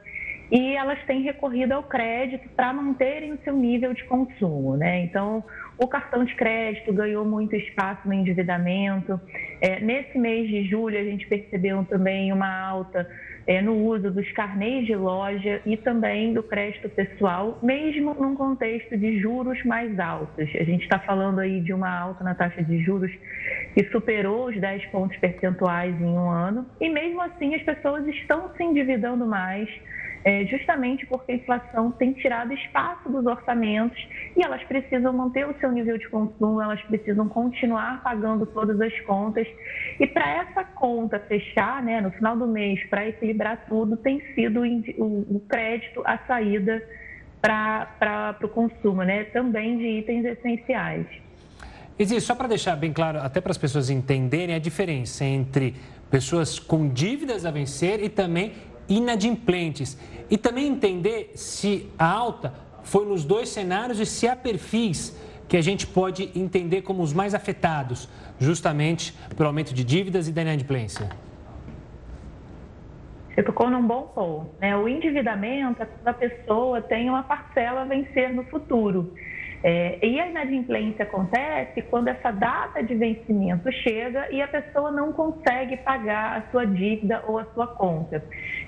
e elas têm recorrido ao crédito para manterem o seu nível de consumo. Né? Então, o cartão de crédito ganhou muito espaço no endividamento. É, nesse mês de julho, a gente percebeu também uma alta no uso dos carnês de loja e também do crédito pessoal, mesmo num contexto de juros mais altos. A gente está falando aí de uma alta na taxa de juros que superou os 10 pontos percentuais em um ano, e mesmo assim as pessoas estão se endividando mais é, justamente porque a inflação tem tirado espaço dos orçamentos e elas precisam manter o seu nível de consumo, elas precisam continuar pagando todas as contas. E para essa conta fechar, né, no final do mês, para equilibrar tudo, tem sido o, o crédito a saída para o consumo, né, também de itens essenciais. Existe, só para deixar bem claro, até para as pessoas entenderem a diferença entre pessoas com dívidas a vencer e também inadimplentes. E também entender se a alta foi nos dois cenários e se há perfis que a gente pode entender como os mais afetados, justamente pelo aumento de dívidas e da inadimplência. Você tocou num bom ponto. Né? O endividamento é quando a pessoa tem uma parcela a vencer no futuro. É, e a inadimplência acontece quando essa data de vencimento chega e a pessoa não consegue pagar a sua dívida ou a sua conta.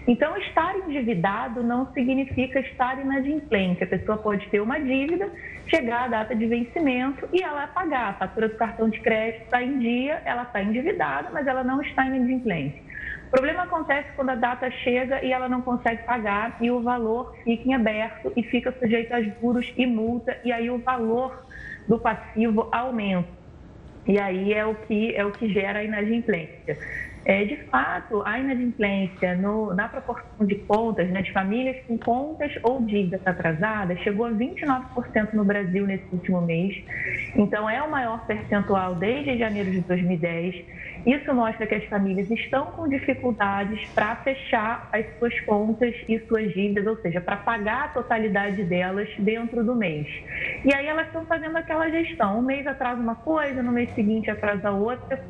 Então, estar endividado não significa estar inadimplente. A pessoa pode ter uma dívida, chegar a data de vencimento e ela pagar. A fatura do cartão de crédito está em dia, ela está endividada, mas ela não está inadimplente. Problema acontece quando a data chega e ela não consegue pagar e o valor fica em aberto e fica sujeito a juros e multa e aí o valor do passivo aumenta. E aí é o que é o que gera a inadimplência. É, de fato, a inadimplência no, na proporção de contas, né, de famílias com contas ou dívidas atrasadas, chegou a 29% no Brasil nesse último mês. Então, é o maior percentual desde janeiro de 2010. Isso mostra que as famílias estão com dificuldades para fechar as suas contas e suas dívidas, ou seja, para pagar a totalidade delas dentro do mês. E aí elas estão fazendo aquela gestão: um mês atrasa uma coisa, no mês seguinte atrasa outra.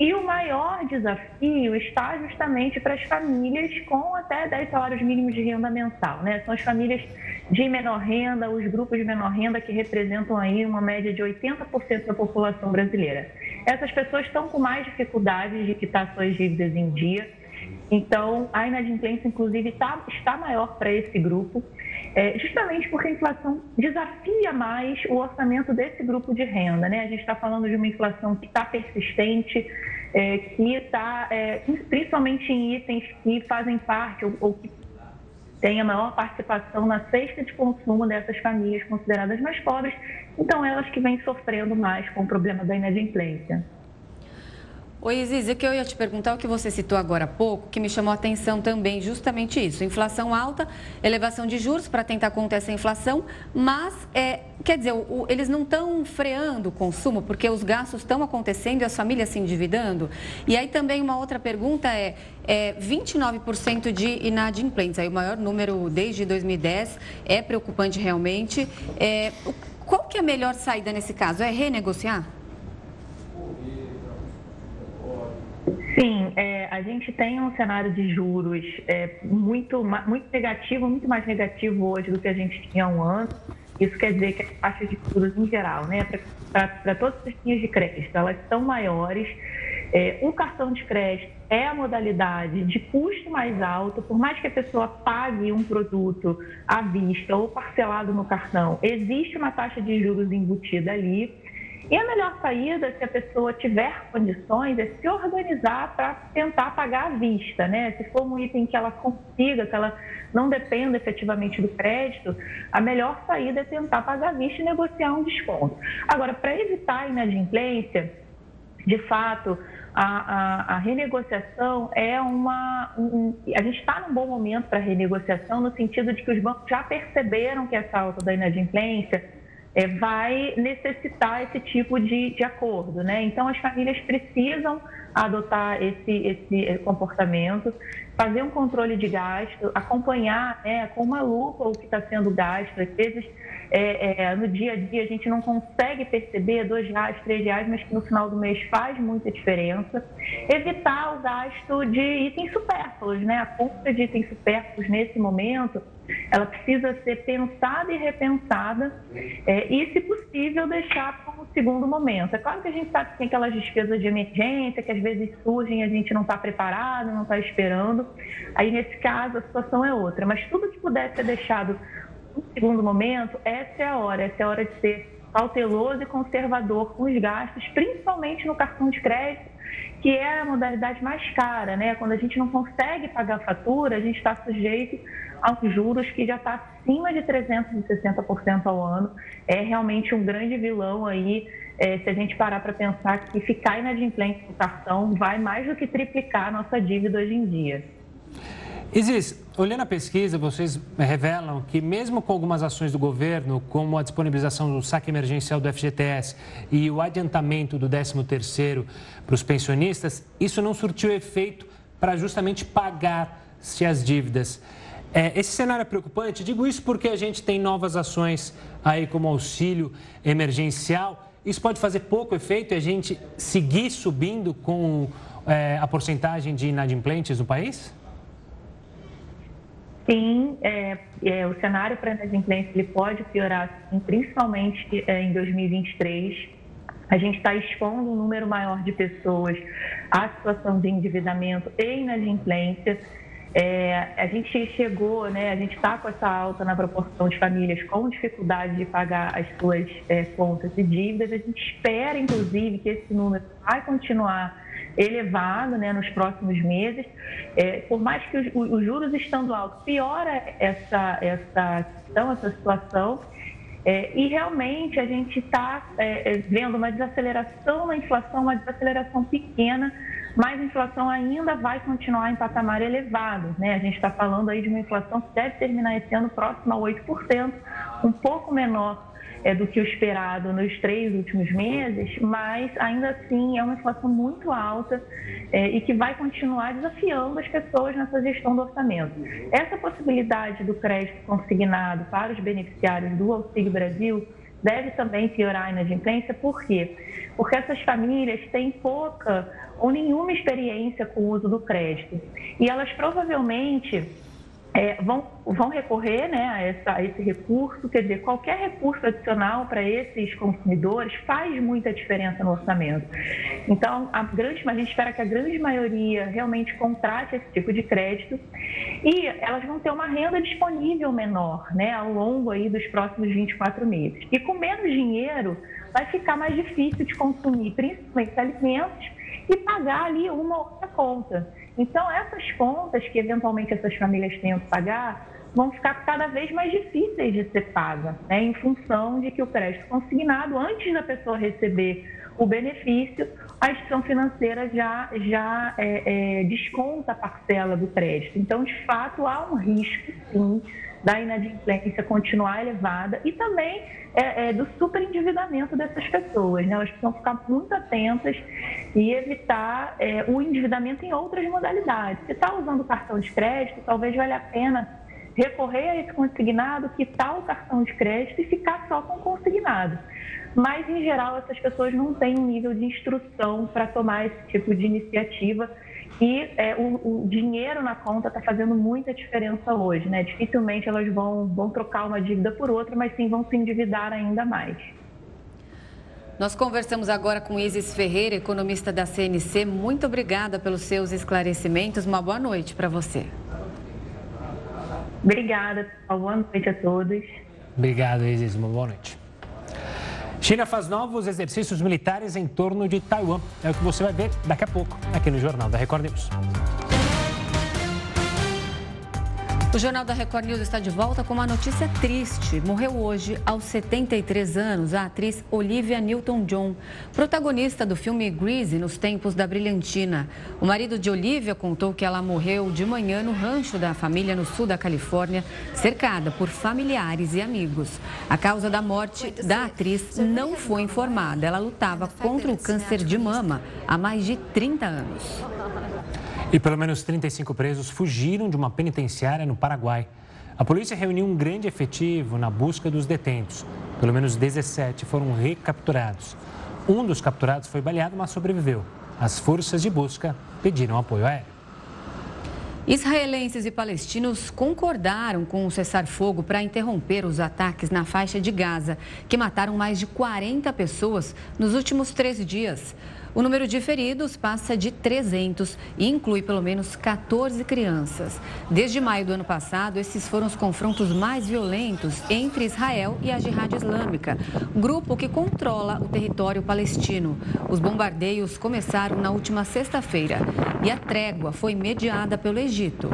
E o maior desafio está justamente para as famílias com até 10 salários mínimos de renda mensal. Né? São as famílias de menor renda, os grupos de menor renda que representam aí uma média de 80% da população brasileira. Essas pessoas estão com mais dificuldades de quitar suas dívidas em dia. Então, a inadimplência, inclusive, tá, está maior para esse grupo, é, justamente porque a inflação desafia mais o orçamento desse grupo de renda. Né? A gente está falando de uma inflação que está persistente, é, que está, é, principalmente em itens que fazem parte ou, ou que tem a maior participação na cesta de consumo dessas famílias consideradas mais pobres, então elas que vêm sofrendo mais com o problema da inadimplência. Oi, Isis, o que eu ia te perguntar, o que você citou agora há pouco, que me chamou a atenção também, justamente isso. Inflação alta, elevação de juros para tentar conter essa inflação, mas, é, quer dizer, o, eles não estão freando o consumo, porque os gastos estão acontecendo e as famílias se endividando. E aí também uma outra pergunta é, é 29% de inadimplentes, aí o maior número desde 2010, é preocupante realmente. É, qual que é a melhor saída nesse caso? É renegociar? Sim, é, a gente tem um cenário de juros é, muito, muito negativo, muito mais negativo hoje do que a gente tinha há um ano. Isso quer dizer que as taxas de juros em geral, né, para todas as linhas de crédito, elas são maiores. É, o cartão de crédito é a modalidade de custo mais alto, por mais que a pessoa pague um produto à vista ou parcelado no cartão, existe uma taxa de juros embutida ali. E a melhor saída, se a pessoa tiver condições, é se organizar para tentar pagar à vista, né? Se for um item que ela consiga, que ela não dependa efetivamente do crédito, a melhor saída é tentar pagar à vista e negociar um desconto. Agora, para evitar a inadimplência, de fato, a, a, a renegociação é uma. Um, a gente está num bom momento para renegociação, no sentido de que os bancos já perceberam que essa alta da inadimplência é, vai necessitar esse tipo de, de acordo. Né? Então, as famílias precisam adotar esse, esse comportamento, fazer um controle de gasto, acompanhar né, com uma lupa o que está sendo gasto. Às vezes, é, é, no dia a dia, a gente não consegue perceber dois reais, três reais, mas que no final do mês faz muita diferença. Evitar o gasto de itens supérfluos, né? A compra de itens supérfluos nesse momento ela precisa ser pensada e repensada é, e, se possível, deixar como segundo momento. É claro que a gente sabe que tem aquelas despesas de emergência que às vezes surgem e a gente não está preparado, não está esperando. Aí, nesse caso, a situação é outra. Mas tudo que puder ser deixado segundo momento, essa é a hora. Essa é a hora de ser cauteloso e conservador com os gastos, principalmente no cartão de crédito que é a modalidade mais cara, né? Quando a gente não consegue pagar a fatura, a gente está sujeito aos juros que já está acima de 360% ao ano. É realmente um grande vilão aí, é, se a gente parar para pensar que ficar inadimplente no cartão vai mais do que triplicar a nossa dívida hoje em dia. Isis, olhando a pesquisa, vocês revelam que mesmo com algumas ações do governo, como a disponibilização do saque emergencial do FGTS e o adiantamento do 13º para os pensionistas, isso não surtiu efeito para justamente pagar-se as dívidas. É, esse cenário é preocupante, digo isso porque a gente tem novas ações aí como auxílio emergencial. Isso pode fazer pouco efeito e a gente seguir subindo com é, a porcentagem de inadimplentes no país? Sim, é, é, o cenário para a inadimplência ele pode piorar, sim, principalmente é, em 2023. A gente está expondo um número maior de pessoas à situação de endividamento e inadimplência. É, a gente chegou, né, a gente está com essa alta na proporção de famílias com dificuldade de pagar as suas é, contas e dívidas. A gente espera, inclusive, que esse número vai continuar elevado né, nos próximos meses. É, por mais que os, os, juros estando altos, piora essa, essa questão, essa situação. É, e realmente a gente está é, é, vendo uma desaceleração na inflação, uma desaceleração pequena, mas a inflação ainda vai continuar em patamar elevado. Né? A gente está falando aí de uma inflação que deve terminar esse ano próxima a 8%, um pouco menor é, do que o esperado nos três últimos meses, mas ainda assim é uma inflação muito alta é, e que vai continuar desafiando as pessoas nessa gestão do orçamento. Essa possibilidade do crédito consignado para os beneficiários do Auxílio Brasil deve também piorar a inadimplência, por quê? Porque essas famílias têm pouca ou nenhuma experiência com o uso do crédito e elas provavelmente é, vão, vão recorrer né, a, essa, a, esse recurso, quer dizer, qualquer recurso adicional para esses consumidores faz muita diferença no orçamento. Então, a, grande, a gente espera que a grande maioria realmente contrate esse tipo de crédito e elas vão ter uma renda disponível menor né, ao longo aí dos próximos 24 meses. E com menos dinheiro, vai ficar mais difícil de consumir, principalmente alimentos, e pagar ali uma outra conta. Então, essas contas que eventualmente essas famílias tenham que pagar vão ficar cada vez mais difíceis de ser pagas, né, em função de que o crédito consignado, antes da pessoa receber o benefício, a instituição financeira já, já é, é, desconta a parcela do crédito. Então, de fato, há um risco, sim, da inadimplência continuar elevada e também é, é, do superendividamento dessas pessoas. Né? Elas precisam ficar muito atentas e evitar é, o endividamento em outras modalidades. Se está usando cartão de crédito, talvez valha a pena recorrer a esse consignado, quitar o cartão de crédito e ficar só com o consignado. Mas, em geral, essas pessoas não têm um nível de instrução para tomar esse tipo de iniciativa e é, o, o, dinheiro na conta está fazendo muita diferença hoje, né? Dificilmente elas vão, vão trocar uma dívida por outra, mas sim vão se endividar ainda mais. Nós conversamos agora com Isis Ferreira, economista da CNC. Muito obrigada pelos seus esclarecimentos. Uma boa noite para você. Obrigada, Boa noite a todos. Obrigado, Isis. Uma boa noite. China faz novos exercícios militares em torno de Taiwan. É o que você vai ver daqui a pouco, aqui no Jornal da Record News. O Jornal da Record News está de volta com uma notícia triste. Morreu hoje, aos 73 anos, a atriz Olivia Newton-John, protagonista do filme Grease nos tempos da brilhantina. O marido de Olivia contou que ela morreu de manhã no rancho da família no sul da Califórnia, cercada por familiares e amigos. A causa da morte da atriz não foi informada. Ela lutava contra o câncer de mama há mais de 30 anos. E pelo menos 35 presos fugiram de uma penitenciária no Paraguai. A polícia reuniu um grande efetivo na busca dos detentos. Pelo menos 17 foram recapturados. Um dos capturados foi baleado, mas sobreviveu. As forças de busca pediram apoio aéreo. Israelenses e palestinos concordaram com o cessar-fogo para interromper os ataques na faixa de Gaza, que mataram mais de 40 pessoas nos últimos 13 dias. O número de feridos passa de 300 e inclui pelo menos 14 crianças. Desde maio do ano passado, esses foram os confrontos mais violentos entre Israel e a Jihad Islâmica, grupo que controla o território palestino. Os bombardeios começaram na última sexta-feira e a trégua foi mediada pelo Egito.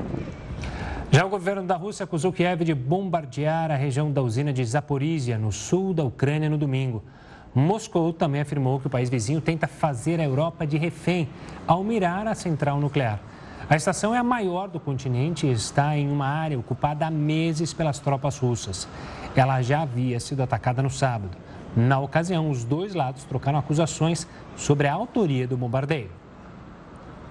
Já o governo da Rússia acusou Kiev de bombardear a região da usina de Zaporizhia, no sul da Ucrânia, no domingo. Moscou também afirmou que o país vizinho tenta fazer a Europa de refém ao mirar a central nuclear. A estação é a maior do continente e está em uma área ocupada há meses pelas tropas russas. Ela já havia sido atacada no sábado. Na ocasião, os dois lados trocaram acusações sobre a autoria do bombardeio.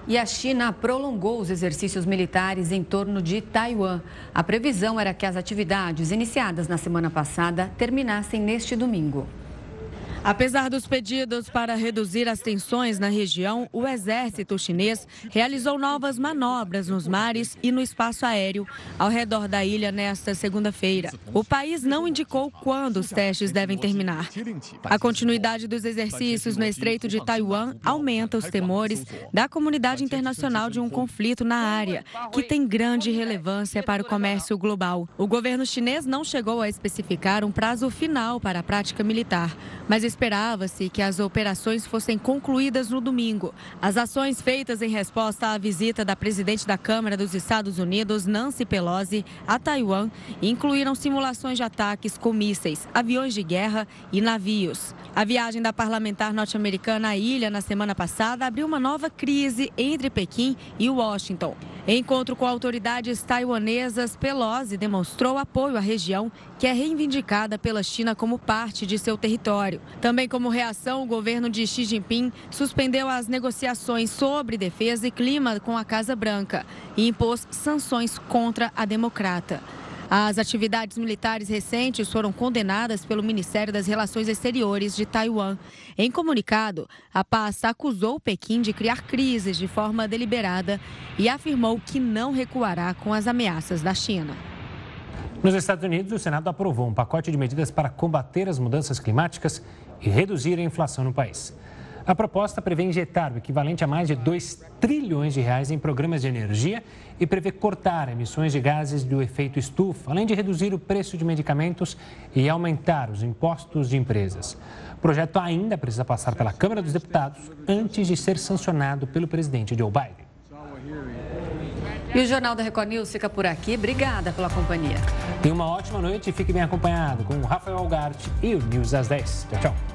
E a China prolongou os exercícios militares em torno de Taiwan. A previsão era que as atividades iniciadas na semana passada terminassem neste domingo. Apesar dos pedidos para reduzir as tensões na região, o exército chinês realizou novas manobras nos mares e no espaço aéreo ao redor da ilha nesta segunda-feira. O país não indicou quando os testes devem terminar. A continuidade dos exercícios no Estreito de Taiwan aumenta os temores da comunidade internacional de um conflito na área, que tem grande relevância para o comércio global. O governo chinês não chegou a especificar um prazo final para a prática militar, mas esperava-se que as operações fossem concluídas no domingo. As ações feitas em resposta à visita da presidente da Câmara dos Estados Unidos, Nancy Pelosi, a Taiwan, incluíram simulações de ataques com mísseis, aviões de guerra e navios. A viagem da parlamentar norte-americana à ilha na semana passada abriu uma nova crise entre Pequim e Washington. Encontro com autoridades taiwanesas, Pelosi demonstrou apoio à região, que é reivindicada pela China como parte de seu território. Também como reação, o governo de Xi Jinping suspendeu as negociações sobre defesa e clima com a Casa Branca e impôs sanções contra a democrata. As atividades militares recentes foram condenadas pelo Ministério das Relações Exteriores de Taiwan. Em comunicado, a pasta acusou Pequim de criar crises de forma deliberada e afirmou que não recuará com as ameaças da China. Nos Estados Unidos, o Senado aprovou um pacote de medidas para combater as mudanças climáticas e reduzir a inflação no país. A proposta prevê injetar o equivalente a mais de 2 trilhões de reais em programas de energia e prevê cortar emissões de gases do efeito estufa, além de reduzir o preço de medicamentos e aumentar os impostos de empresas. O projeto ainda precisa passar pela Câmara dos Deputados antes de ser sancionado pelo presidente Joe Biden. E o Jornal da Record News fica por aqui. Obrigada pela companhia. Tenha uma ótima noite e fique bem acompanhado com o Rafael Algarte e o News às 10. Tchau, tchau.